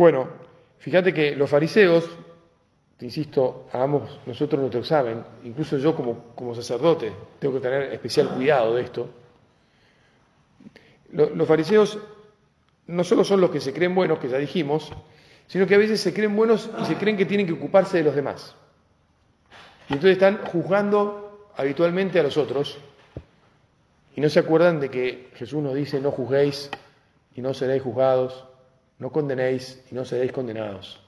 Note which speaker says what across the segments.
Speaker 1: Bueno, fíjate que los fariseos, te insisto, hagamos nosotros nuestro examen, incluso yo como, como sacerdote tengo que tener especial cuidado de esto. Los fariseos no solo son los que se creen buenos, que ya dijimos, sino que a veces se creen buenos y se creen que tienen que ocuparse de los demás. Y entonces están juzgando habitualmente a los otros y no se acuerdan de que Jesús nos dice no juzguéis y no seréis juzgados, no condenéis y no seréis condenados.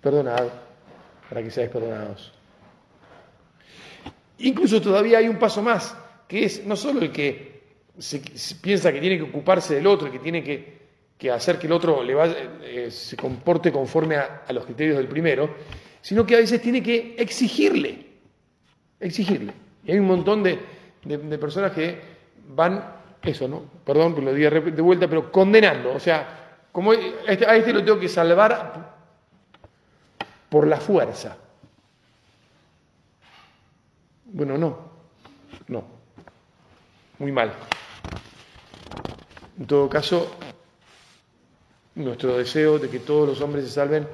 Speaker 1: Perdonad para que seáis perdonados. Incluso todavía hay un paso más, que es no solo el que piensa que tiene que ocuparse del otro, que tiene que, hacer que el otro le eh, se comporte conforme a, los criterios del primero, sino que a veces tiene que exigirle, exigirle. Y hay un montón de, de personas que van, eso, ¿no? Perdón que lo diga de vuelta, pero condenando, o sea, como este, a este lo tengo que salvar por la fuerza. Bueno, no, no, muy mal. En todo caso, nuestro deseo de que todos los hombres se salven,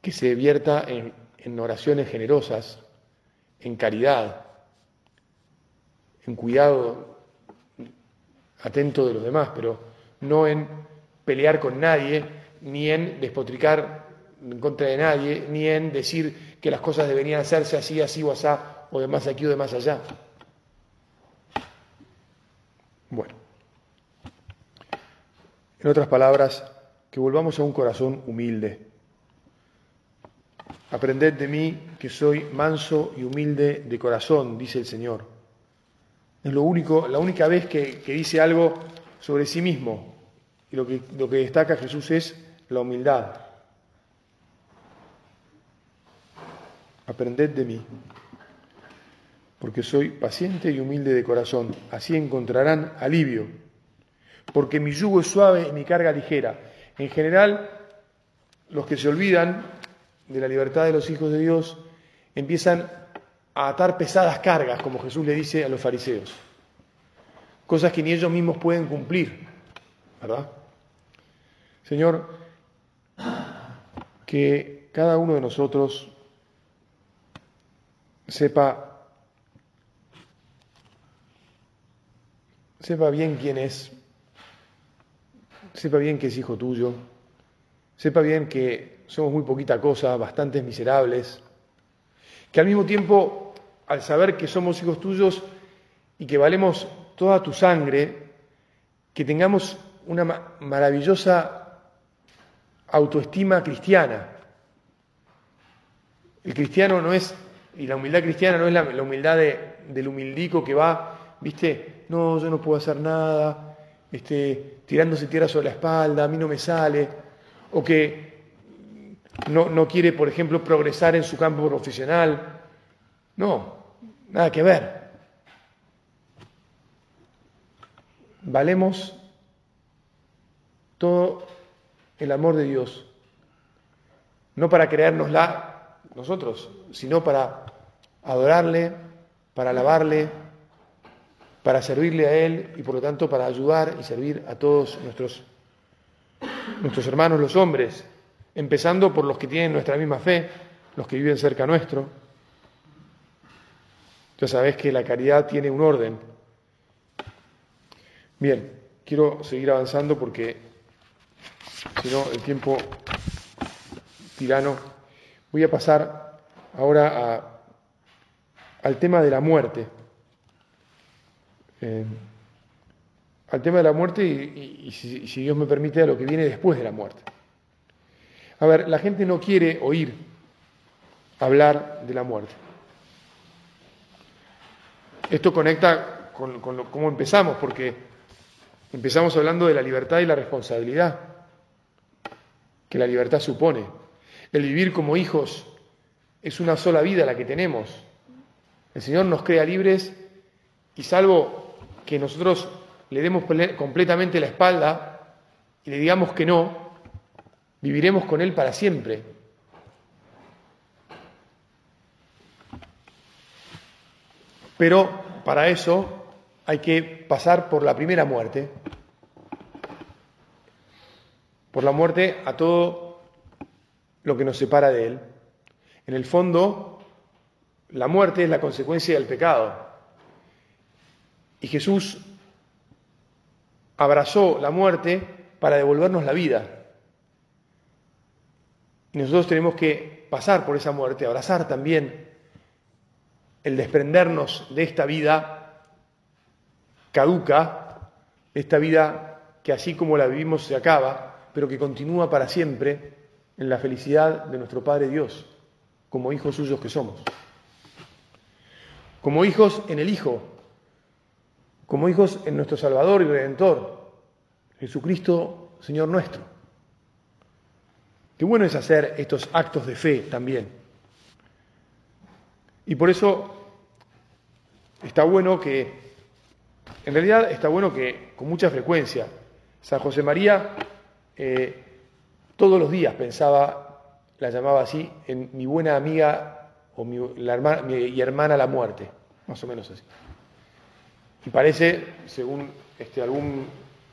Speaker 1: que se vierta en, en oraciones generosas, en caridad, en cuidado atento de los demás, pero no en pelear con nadie, ni en despotricar en contra de nadie, ni en decir que las cosas deberían hacerse así, así o asá, o de más aquí o de más allá. Bueno, en otras palabras, que volvamos a un corazón humilde. Aprended de mí que soy manso y humilde de corazón, dice el Señor. Es lo único, la única vez que, que dice algo sobre sí mismo, y lo que, lo que destaca Jesús es la humildad. Aprended de mí, porque soy paciente y humilde de corazón. Así encontrarán alivio, porque mi yugo es suave y mi carga ligera. En general, los que se olvidan de la libertad de los hijos de Dios empiezan a atar pesadas cargas, como Jesús le dice a los fariseos, cosas que ni ellos mismos pueden cumplir, ¿verdad? Señor, que cada uno de nosotros sepa, sepa bien quién es, sepa bien que es hijo tuyo, sepa bien que somos muy poquita cosa, bastantes miserables, que al mismo tiempo, al saber que somos hijos tuyos y que valemos toda tu sangre, que tengamos una maravillosa autoestima cristiana. El cristiano no es, y la humildad cristiana no es la, humildad del humildico que va, viste, no, yo no puedo hacer nada, este, tirándose tierra sobre la espalda, a mí no me sale, o que no, no quiere, por ejemplo, progresar en su campo profesional. No, nada que ver. Valemos todo el amor de Dios, no para creérnosla nosotros, sino para adorarle, para alabarle, para servirle a Él y por lo tanto para ayudar y servir a todos nuestros, nuestros hermanos los hombres, empezando por los que tienen nuestra misma fe, los que viven cerca nuestro. Ya sabes que la caridad tiene un orden. Bien, quiero seguir avanzando porque sino el tiempo tirano. Voy a pasar ahora al tema de la muerte. Eh, al tema de la muerte y, si, Dios me permite, a lo que viene después de la muerte. A ver, la gente no quiere oír hablar de la muerte. Esto conecta con, con cómo empezamos, porque empezamos hablando de la libertad y la responsabilidad que la libertad supone. El vivir como hijos es una sola vida la que tenemos. El Señor nos crea libres y salvo que nosotros le demos completamente la espalda y le digamos que no, viviremos con Él para siempre. Pero para eso hay que pasar por la primera muerte, por la muerte a todo lo que nos separa de Él. En el fondo, la muerte es la consecuencia del pecado. Y Jesús abrazó la muerte para devolvernos la vida. Y nosotros tenemos que pasar por esa muerte, abrazar también el desprendernos de esta vida caduca, esta vida que así como la vivimos se acaba, pero que continúa para siempre en la felicidad de nuestro Padre Dios, como hijos suyos que somos. Como hijos en el Hijo, como hijos en nuestro Salvador y Redentor, Jesucristo, Señor nuestro. Qué bueno es hacer estos actos de fe también. Y por eso está bueno que, en realidad está bueno que con mucha frecuencia, San José María eh, todos los días pensaba, la llamaba así, en mi buena amiga o mi, hermana, y hermana la muerte, más o menos así. Y parece, según este, algún,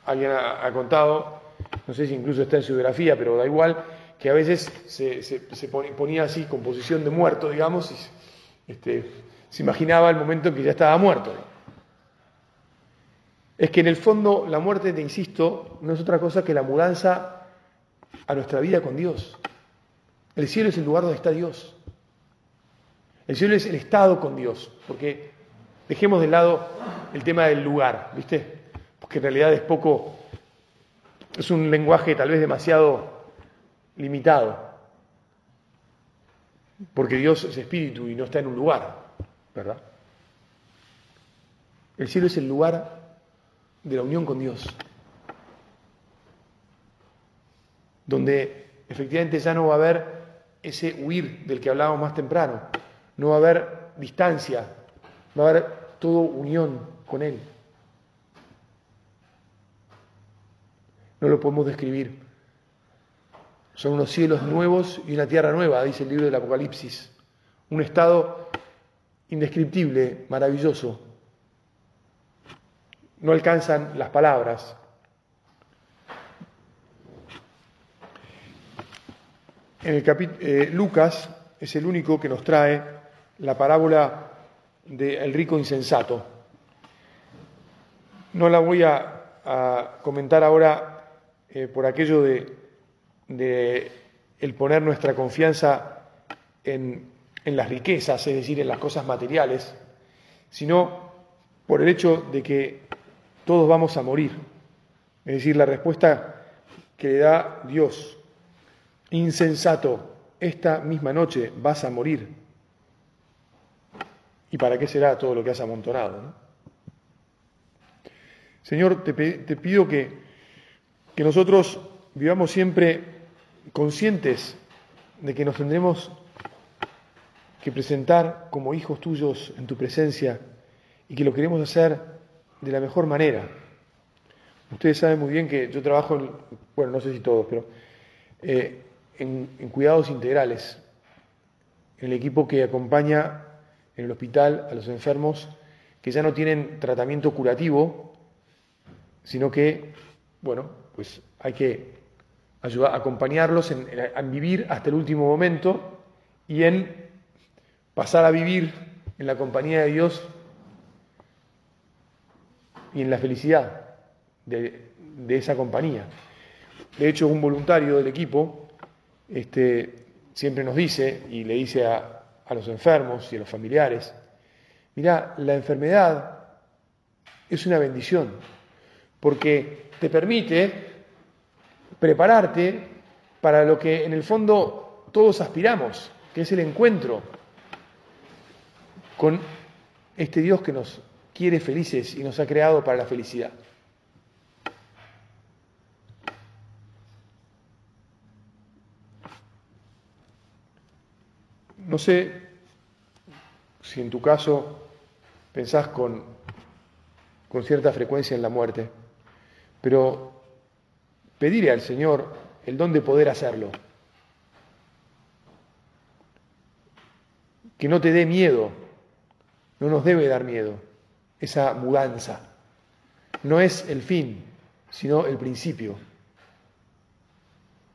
Speaker 1: alguien ha, contado, no sé si incluso está en su biografía, pero da igual, que a veces se, ponía así, composición de muerto, digamos, y este, se imaginaba el momento en que ya estaba muerto. Es que en el fondo la muerte, te insisto, no es otra cosa que la mudanza a nuestra vida con Dios. El cielo es el lugar donde está Dios. El cielo es el estado con Dios, porque dejemos de lado el tema del lugar, ¿viste? Porque en realidad es poco, es un lenguaje tal vez demasiado limitado, porque Dios es espíritu y no está en un lugar, ¿verdad? El cielo es el lugar de la unión con Dios, donde efectivamente ya no va a haber ese huir del que hablábamos más temprano, no va a haber distancia, va a haber todo unión con Él. No lo podemos describir. Son unos cielos nuevos y una tierra nueva, dice el libro del Apocalipsis. Un estado indescriptible, maravilloso. No alcanzan las palabras. En el eh, Lucas es el único que nos trae la parábola del rico insensato. No la voy a, comentar ahora eh, por aquello de de el poner nuestra confianza en, en las riquezas, es decir, en las cosas materiales, sino por el hecho de que todos vamos a morir. Es decir, la respuesta que le da Dios, insensato, esta misma noche vas a morir. ¿Y para qué será todo lo que has amontonado? Señor, te, te pido que, que nosotros vivamos siempre conscientes de que nos tendremos que presentar como hijos tuyos en tu presencia y que lo queremos hacer de la mejor manera. Ustedes saben muy bien que yo trabajo, en, bueno, no sé si todos, pero eh, en, cuidados integrales, en el equipo que acompaña en el hospital a los enfermos que ya no tienen tratamiento curativo, sino que, bueno, pues hay que ayudar, acompañarlos en, vivir hasta el último momento y en pasar a vivir en la compañía de Dios y en la felicidad de, esa compañía. De hecho, un voluntario del equipo este, siempre nos dice y le dice a, a los enfermos y a los familiares, mira, la enfermedad es una bendición, porque te permite prepararte para lo que en el fondo todos aspiramos, que es el encuentro con este Dios que nos quiere felices y nos ha creado para la felicidad. No sé si en tu caso pensás con, con cierta frecuencia en la muerte, pero pedirle al Señor el don de poder hacerlo. Que no te dé miedo, no nos debe dar miedo esa mudanza. No es el fin, sino el principio.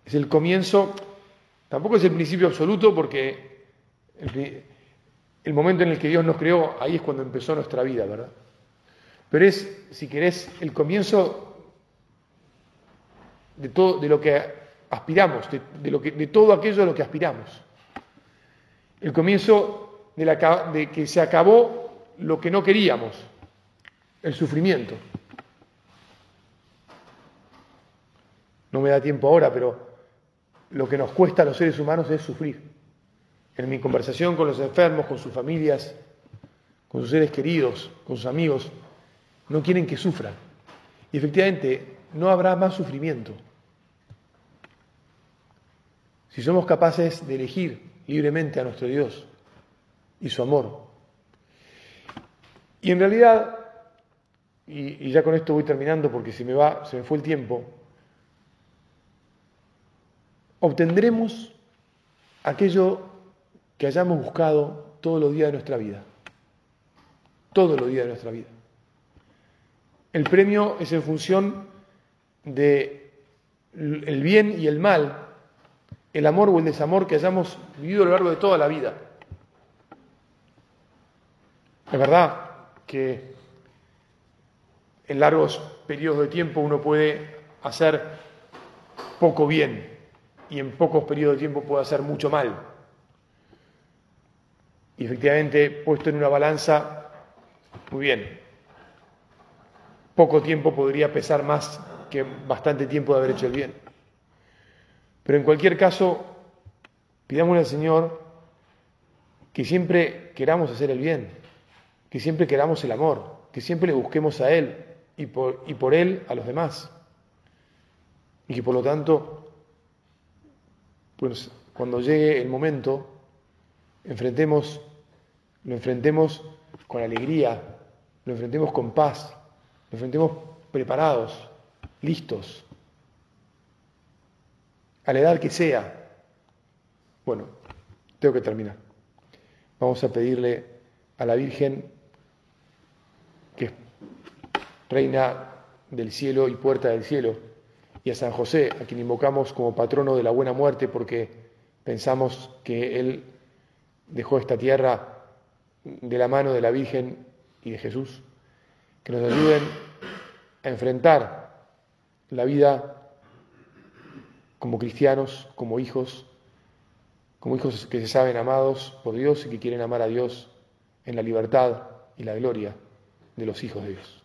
Speaker 1: Es el comienzo, tampoco es el principio absoluto porque el, momento en el que Dios nos creó, ahí es cuando empezó nuestra vida, ¿verdad? Pero es, si querés, el comienzo de todo, de lo que aspiramos, de, lo que, de todo aquello a lo que aspiramos. El comienzo de que se acabó lo que no queríamos, el sufrimiento. No me da tiempo ahora, pero lo que nos cuesta a los seres humanos es sufrir. En mi conversación con los enfermos, con sus familias, con sus seres queridos, con sus amigos, no quieren que sufran. Y efectivamente, no habrá más sufrimiento. Si somos capaces de elegir libremente a nuestro Dios y su amor. Y en realidad, y, ya con esto voy terminando porque se me va, se me fue el tiempo, obtendremos aquello que hayamos buscado todos los días de nuestra vida. Todos los días de nuestra vida. El premio es en función de el bien y el mal el amor o el desamor que hayamos vivido a lo largo de toda la vida. Es verdad que en largos periodos de tiempo uno puede hacer poco bien y en pocos periodos de tiempo puede hacer mucho mal. Y efectivamente, puesto en una balanza, muy bien, poco tiempo podría pesar más que bastante tiempo de haber hecho el bien. Pero en cualquier caso, pidámosle al Señor que siempre queramos hacer el bien, que siempre queramos el amor, que siempre le busquemos a Él y por, y por Él a los demás. Y que por lo tanto, pues cuando llegue el momento, enfrentemos, lo enfrentemos con alegría, lo enfrentemos con paz, lo enfrentemos preparados, listos, a la edad que sea. Bueno, tengo que terminar. Vamos a pedirle a la Virgen, reina del cielo y puerta del cielo, y a San José, a quien invocamos como patrono de la buena muerte porque pensamos que Él dejó esta tierra de la mano de la Virgen y de Jesús, que nos ayuden a enfrentar la vida como cristianos, como hijos, como hijos que se saben amados por Dios y que quieren amar a Dios en la libertad y la gloria de los hijos de Dios.